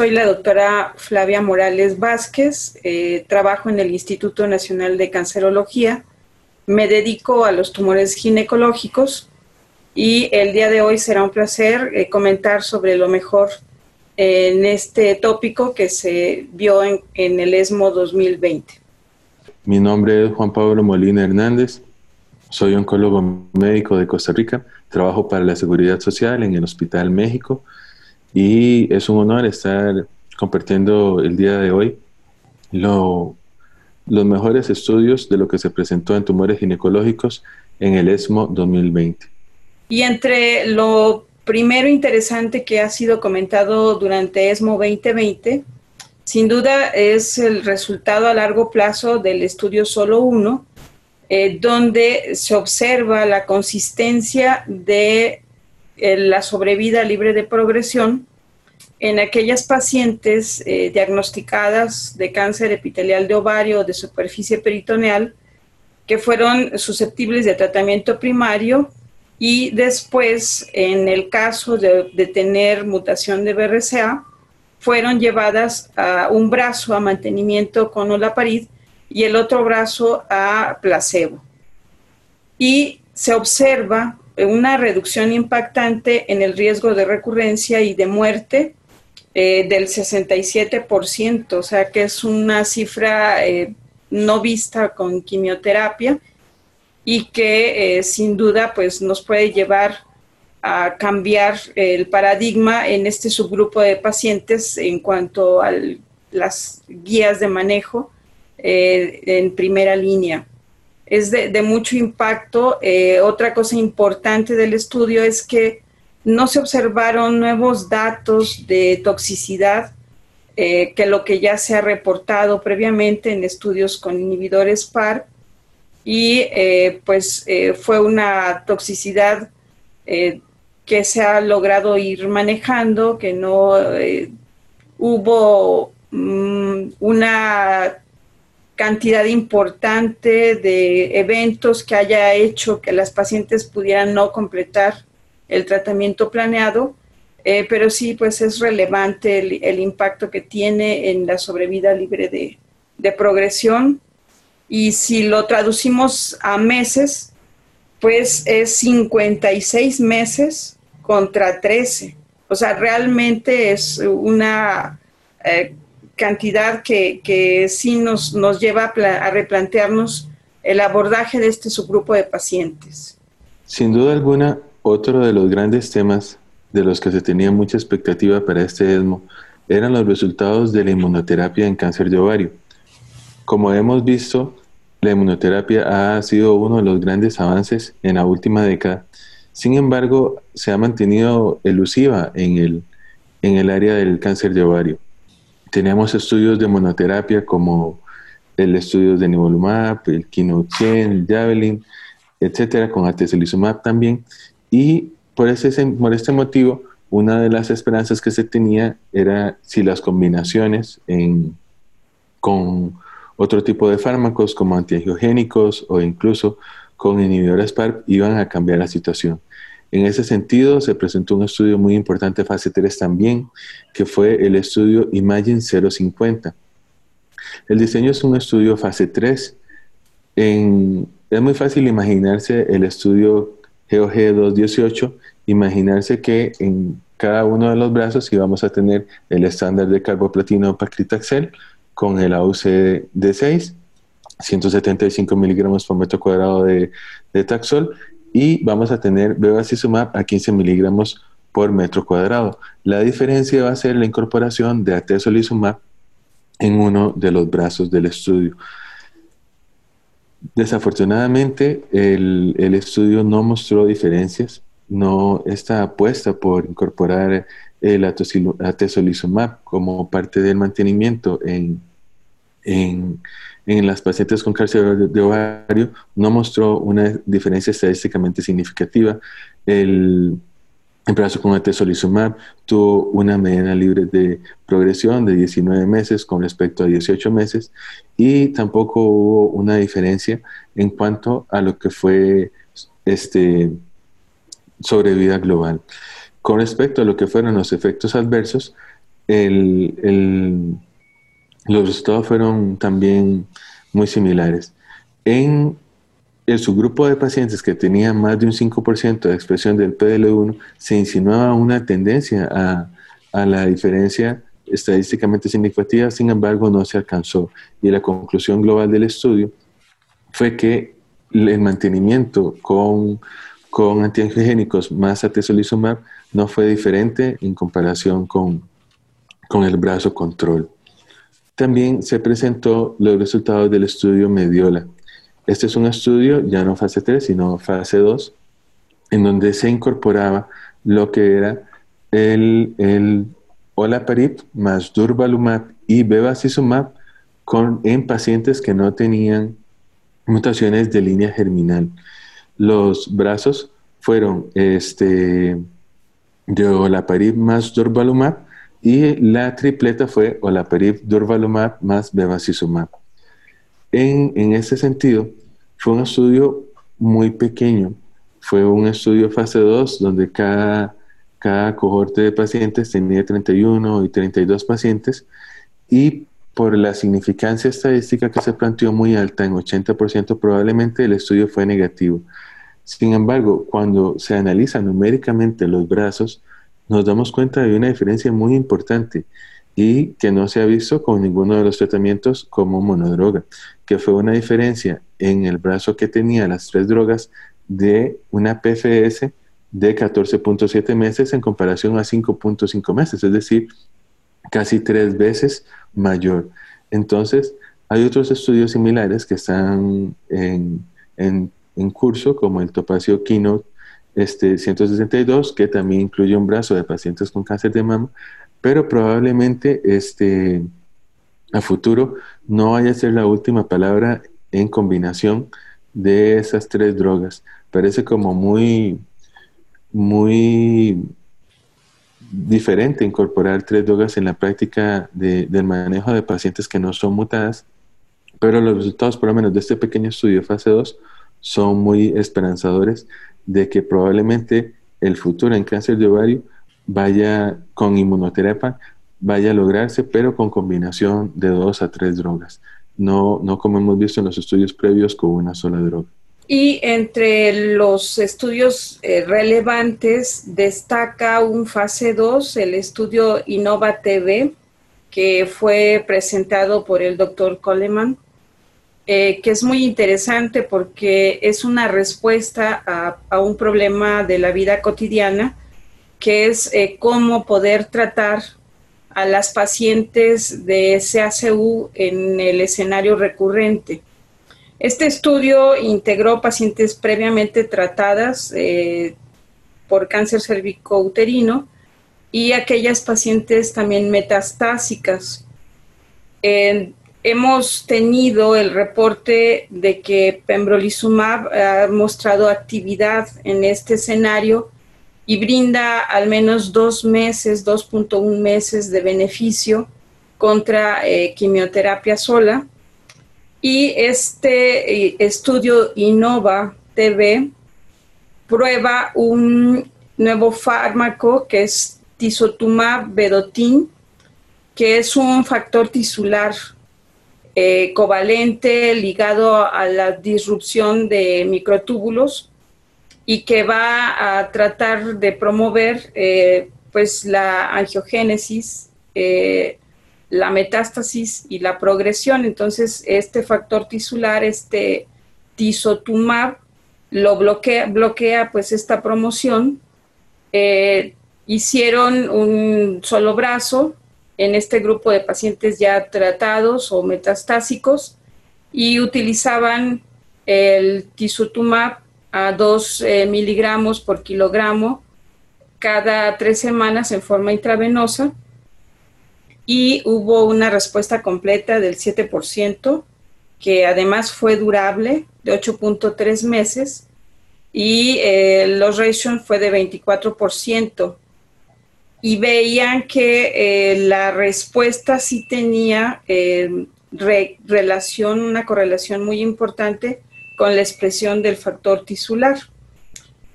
soy la doctora Flavia Morales Vázquez, eh, trabajo en el Instituto Nacional de Cancerología, me dedico a los tumores ginecológicos y el día de hoy será un placer eh, comentar sobre lo mejor en este tópico que se vio en, en el ESMO 2020. Mi nombre es Juan Pablo Molina Hernández, soy oncólogo médico de Costa Rica, trabajo para la Seguridad Social en el Hospital México y es un honor estar compartiendo el día de hoy los mejores estudios de lo que se presentó en tumores ginecológicos en el ESMO 2020. Y entre lo primero interesante que ha sido comentado durante ESMO 2020, sin duda es el resultado a largo plazo del estudio solo uno, eh, donde se observa la consistencia de la sobrevida libre de progresión en aquellas pacientes eh, diagnosticadas de cáncer epitelial de ovario o de superficie peritoneal que fueron susceptibles de tratamiento primario y después, en el caso de, tener mutación de BRCA, fueron llevadas a un brazo a mantenimiento con olaparib y el otro brazo a placebo. Y se observa una reducción impactante en el riesgo de recurrencia y de muerte eh, del 67%, o sea que es una cifra eh, no vista con quimioterapia y que eh, sin duda pues nos puede llevar a cambiar el paradigma en este subgrupo de pacientes en cuanto a las guías de manejo en primera línea es de, mucho impacto. Eh, otra cosa importante del estudio es que no se observaron nuevos datos de toxicidad eh, que lo que ya se ha reportado previamente en estudios con inhibidores PAR y eh, pues fue una toxicidad que se ha logrado ir manejando, que no hubo mm, una cantidad importante de eventos que haya hecho que las pacientes pudieran no completar el tratamiento planeado, eh, pero sí, pues es relevante el, impacto que tiene en la sobrevida libre de, de progresión. Y si lo traducimos a meses, pues es 56 meses contra 13. O sea, realmente es una eh, cantidad que, que sí nos, nos lleva a, replantearnos el abordaje de este subgrupo de pacientes. Sin duda alguna, otro de los grandes temas de los que se tenía mucha expectativa para este ESMO eran los resultados de la inmunoterapia en cáncer de ovario. Como hemos visto, la inmunoterapia ha sido uno de los grandes avances en la última década. Sin embargo, se ha mantenido elusiva en el, en el área del cáncer de ovario. Tenemos estudios de monoterapia como el estudio de nivolumab, el Keynote 100, el Javelin, etcétera, con atezolizumab también. Y por, ese, por este motivo, una de las esperanzas que se tenía era si las combinaciones con otro tipo de fármacos como antiangiogénicos o incluso con inhibidores PARP iban a cambiar la situación. En ese sentido, se presentó un estudio muy importante, fase 3 también, que fue el estudio Imagine 050. El diseño es un estudio fase 3. es muy fácil imaginarse el estudio GOG 218, imaginarse que en cada uno de los brazos íbamos a tener el estándar de carboplatino paclitaxel con el AUC de 6, 175 miligramos por metro cuadrado de taxol y vamos a tener bevacizumab a 15 miligramos por metro cuadrado. La diferencia va a ser la incorporación de atezolizumab en uno de los brazos del estudio. Desafortunadamente, el, el estudio no mostró diferencias, no está apuesta por incorporar el atezolizumab como parte del mantenimiento en, en en las pacientes con cáncer de, ovario no mostró una diferencia estadísticamente significativa. El brazo con atezolizumab tuvo una mediana libre de progresión de 19 meses con respecto a 18 meses y tampoco hubo una diferencia en cuanto a lo que fue este sobrevida global. Con respecto a lo que fueron los efectos adversos, los resultados fueron también muy similares. En el subgrupo de pacientes que tenían más de un 5% de expresión del PDL1, se insinuaba una tendencia a, la diferencia estadísticamente significativa, sin embargo no se alcanzó. Y la conclusión global del estudio fue que el mantenimiento con, con antiangiogénicos más atezolizumab no fue diferente en comparación con el brazo control. También se presentó los resultados del estudio Mediola. Este es un estudio ya no fase 3, sino fase 2, en donde se incorporaba lo que era el, el olaparib más durvalumab y bevacizumab con, en pacientes que no tenían mutaciones de línea germinal. Los brazos fueron este, de olaparib más durvalumab y la tripleta fue olaparib, durvalumab más bevacizumab. En, en ese sentido, fue un estudio muy pequeño. Fue un estudio fase 2 donde cada cada cohorte de pacientes tenía 31 y 32 pacientes y por la significancia estadística que se planteó muy alta, en 80% probablemente el estudio fue negativo. Sin embargo, cuando se analiza numéricamente los brazos, nos damos cuenta de una diferencia muy importante y que no se ha visto con ninguno de los tratamientos como monodroga, que fue una diferencia en el brazo que tenía las tres drogas de una PFS de 14.7 meses en comparación a 5.5 meses, es decir, casi tres veces mayor. Entonces, hay otros estudios similares que están en, curso, como el Topacio Keynote este, 162, que también incluye un brazo de pacientes con cáncer de mama, pero probablemente este, a futuro no vaya a ser la última palabra en combinación de esas tres drogas. Parece como muy muy diferente incorporar tres drogas en la práctica del manejo de pacientes que no son mutadas, pero los resultados, por lo menos de este pequeño estudio fase 2, son muy esperanzadores de que probablemente el futuro en cáncer de ovario vaya con inmunoterapia, vaya a lograrse, pero con combinación de dos a tres drogas, no, no como hemos visto en los estudios previos con una sola droga. Y entre los estudios eh, relevantes destaca un fase 2, el estudio Innova TV, que fue presentado por el doctor Coleman, eh, que es muy interesante porque es una respuesta a, un problema de la vida cotidiana, que es eh, cómo poder tratar a las pacientes de CACU en el escenario recurrente. Este estudio integró pacientes previamente tratadas eh, por cáncer cervicouterino y aquellas pacientes también metastásicas. Hemos tenido el reporte de que pembrolizumab ha mostrado actividad en este escenario y brinda al menos dos meses, 2.1 meses de beneficio contra eh, quimioterapia sola. Y este eh, estudio Innova TV prueba un nuevo fármaco que es tisotumab vedotin, que es un factor tisular eh, covalente ligado a la disrupción de microtúbulos y que va a tratar de promover eh, pues la angiogénesis la metástasis y la progresión. Entonces, este factor tisular, este tisotumab, lo bloquea, bloquea pues esta promoción. Eh, hicieron un solo brazo en este grupo de pacientes ya tratados o metastásicos y utilizaban el tisotumab a 2 eh, miligramos por kilogramo cada tres semanas en forma intravenosa y hubo una respuesta completa del 7%, que además fue durable, de 8.3 meses, y eh, los ratios fue de 24%. Y veían que eh, la respuesta sí tenía eh, relación, una correlación muy importante con la expresión del factor tisular.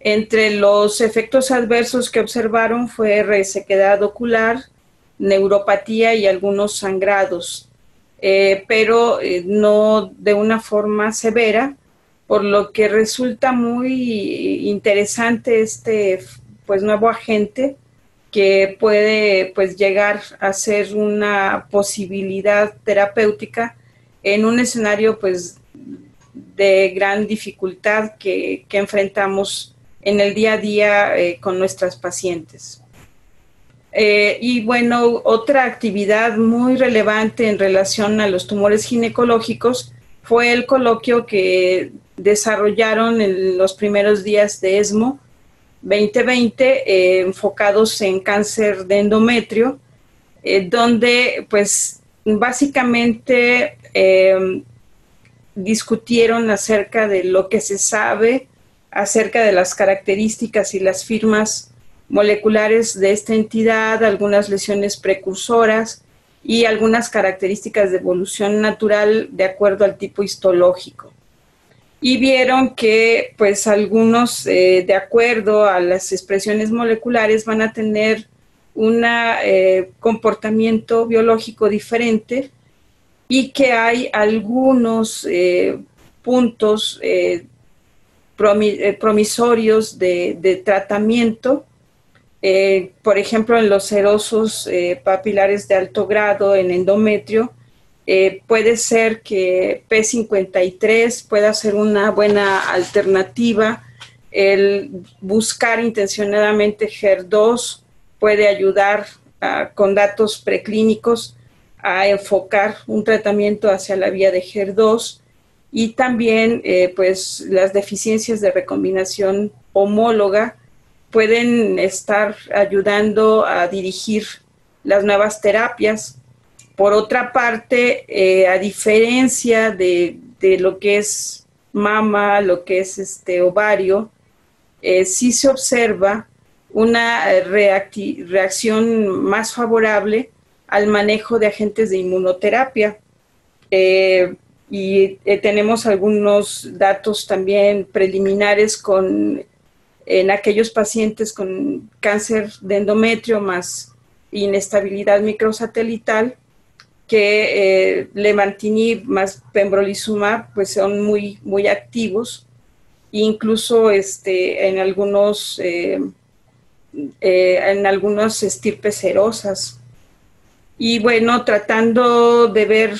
Entre los efectos adversos que observaron fue resequedad ocular, neuropatía y algunos sangrados, eh, pero no de una forma severa, por lo que resulta muy interesante este pues nuevo agente que puede pues llegar a ser una posibilidad terapéutica en un escenario pues de gran dificultad que, enfrentamos en el día a día eh, con nuestras pacientes. Eh, y bueno, otra actividad muy relevante en relación a los tumores ginecológicos fue el coloquio que desarrollaron en los primeros días de ESMO 2020 eh, enfocados en cáncer de endometrio, donde pues básicamente discutieron acerca de lo que se sabe acerca de las características y las firmas moleculares de esta entidad, algunas lesiones precursoras y algunas características de evolución natural de acuerdo al tipo histológico. Y vieron que pues algunos eh, de acuerdo a las expresiones moleculares van a tener un eh, comportamiento biológico diferente y que hay algunos eh, puntos promisorios de, tratamiento, por ejemplo, en los serosos papilares de alto grado en endometrio, puede ser que P53 pueda ser una buena alternativa. El buscar intencionadamente HER2 puede ayudar ah, con datos preclínicos a enfocar un tratamiento hacia la vía de HER2 y también eh, pues las deficiencias de recombinación homóloga pueden estar ayudando a dirigir las nuevas terapias. Por otra parte, eh, a diferencia de, lo que es mama, lo que es este ovario, eh, sí se observa una reacción más favorable al manejo de agentes de inmunoterapia. Eh, y eh, tenemos algunos datos también preliminares con, en aquellos pacientes con cáncer de endometrio más inestabilidad microsatelital, que eh, levantinib más pembrolizumab pues son muy, muy activos, incluso este, en algunos en algunas estirpes serosas. Y bueno, tratando de ver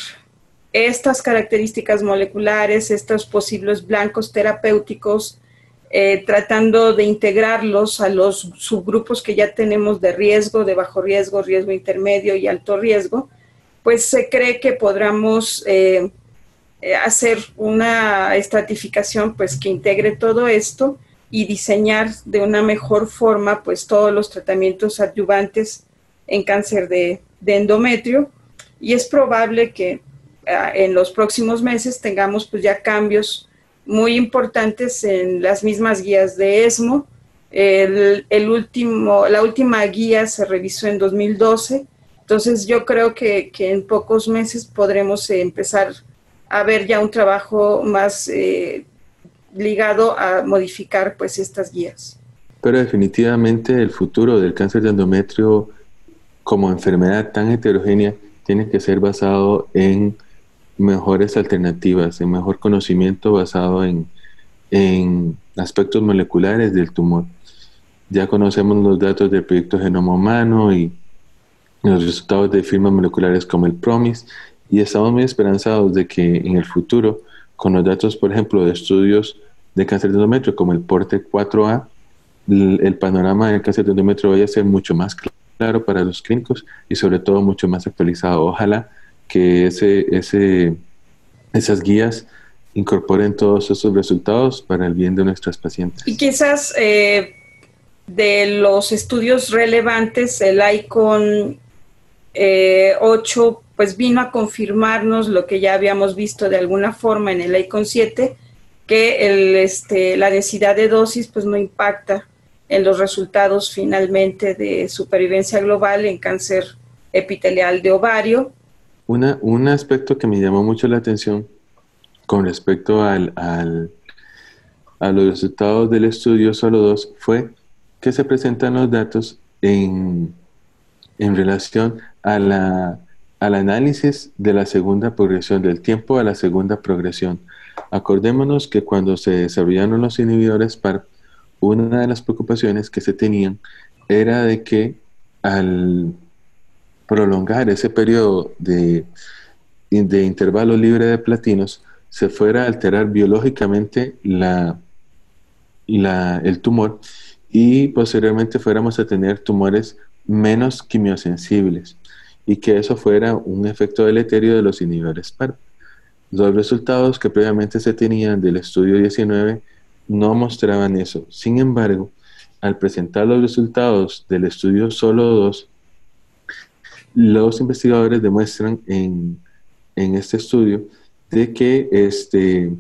estas características moleculares, estos posibles blancos terapéuticos, eh, tratando de integrarlos a los subgrupos que ya tenemos de riesgo, de bajo riesgo, riesgo intermedio y alto riesgo, pues se cree que podamos eh, eh, hacer una estratificación pues que integre todo esto y diseñar de una mejor forma pues todos los tratamientos adyuvantes en cáncer de, endometrio y es probable que ah, en los próximos meses tengamos pues ya cambios muy importantes en las mismas guías de ESMO. El, último, la última guía se revisó en 2012, entonces yo creo que, en pocos meses podremos empezar a ver ya un trabajo más eh, ligado a modificar pues estas guías. Pero definitivamente el futuro del cáncer de endometrio como enfermedad tan heterogénea tiene que ser basado en mejores alternativas, en mejor conocimiento basado en, aspectos moleculares del tumor. Ya conocemos los datos del proyecto Genoma Humano y los resultados de firmas moleculares como el PROMIS y estamos muy esperanzados de que en el futuro, con los datos, por ejemplo, de estudios de cáncer de endometrio como el PORTE 4A, el, el panorama del cáncer de endometrio vaya a ser mucho más claro para los clínicos y sobre todo mucho más actualizado. Ojalá que ese, ese, esas guías incorporen todos esos resultados para el bien de nuestras pacientes. Y quizás eh, de los estudios relevantes, el ICON 8 eh, pues vino a confirmarnos lo que ya habíamos visto de alguna forma en el ICON 7, que el, este, la densidad de dosis pues no impacta en los resultados finalmente de supervivencia global en cáncer epitelial de ovario. Una, un aspecto que me llamó mucho la atención con respecto al, al, a los resultados del estudio solo dos fue que se presentan los datos en, en relación a la, al análisis de la segunda progresión, del tiempo a la segunda progresión. Acordémonos que cuando se desarrollaron los inhibidores PARP, una de las preocupaciones que se tenían era de que al prolongar ese periodo de, de intervalo libre de platinos, se fuera a alterar biológicamente la, la, el tumor y posteriormente fuéramos a tener tumores menos quimiosensibles y que eso fuera un efecto deleterio de los inhibidores PARP. Los resultados que previamente se tenían del estudio 19 no mostraban eso. Sin embargo, al presentar los resultados del estudio solo 2, los investigadores demuestran en, en este estudio de que este,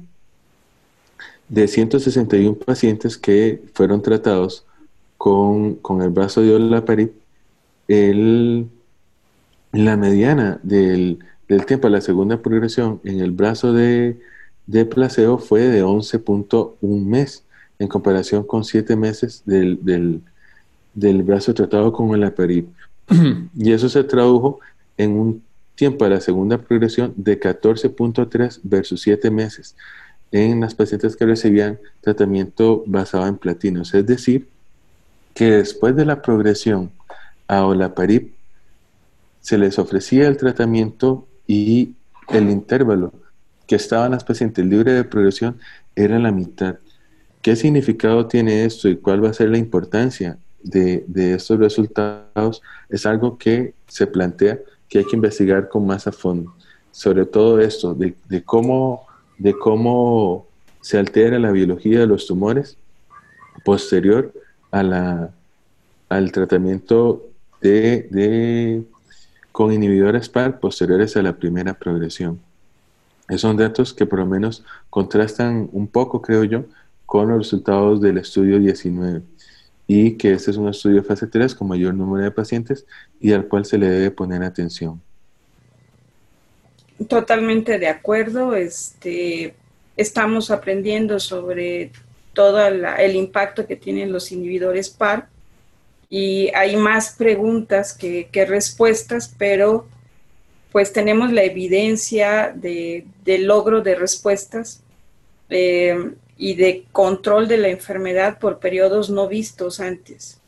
de 161 pacientes que fueron tratados con, el brazo de olaparib, el, la mediana del, tiempo de la segunda progresión en el brazo de, de placebo fue de 11.1 mes en comparación con 7 meses del, del, brazo tratado con el olaparib. y eso se tradujo en un tiempo de la segunda progresión de 14.3 versus 7 meses en las pacientes que recibían tratamiento basado en platinos. Es decir, que después de la progresión a olaparib se les ofrecía el tratamiento y el intervalo que estaban las pacientes libres de progresión era la mitad. ¿Qué significado tiene esto y cuál va a ser la importancia de, estos resultados? Es algo que se plantea que hay que investigar con más a fondo. Sobre todo esto, de, cómo, de cómo se altera la biología de los tumores posterior a la, al tratamiento de, con inhibidores PAR posteriores a la primera progresión. Esos son datos que por lo menos contrastan un poco, creo yo, con los resultados del estudio 19 y que este es un estudio fase 3 con mayor número de pacientes y al cual se le debe poner atención. Totalmente de acuerdo. Este, estamos aprendiendo sobre todo el impacto que tienen los inhibidores PAR y hay más preguntas que, respuestas, pero pues tenemos la evidencia de, logro de respuestas. Eh, y de control de la enfermedad por periodos no vistos antes.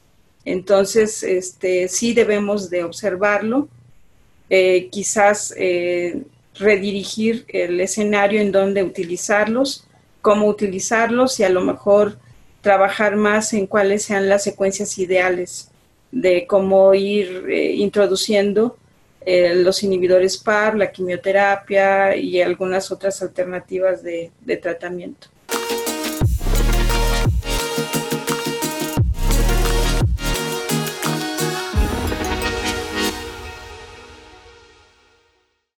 Entonces, este, sí debemos de observarlo, eh, quizás eh, redirigir el escenario en donde utilizarlos, cómo utilizarlos y a lo mejor trabajar más en cuáles sean las secuencias ideales de cómo ir eh, introduciendo los inhibidores PAR, la quimioterapia y algunas otras alternativas de tratamiento.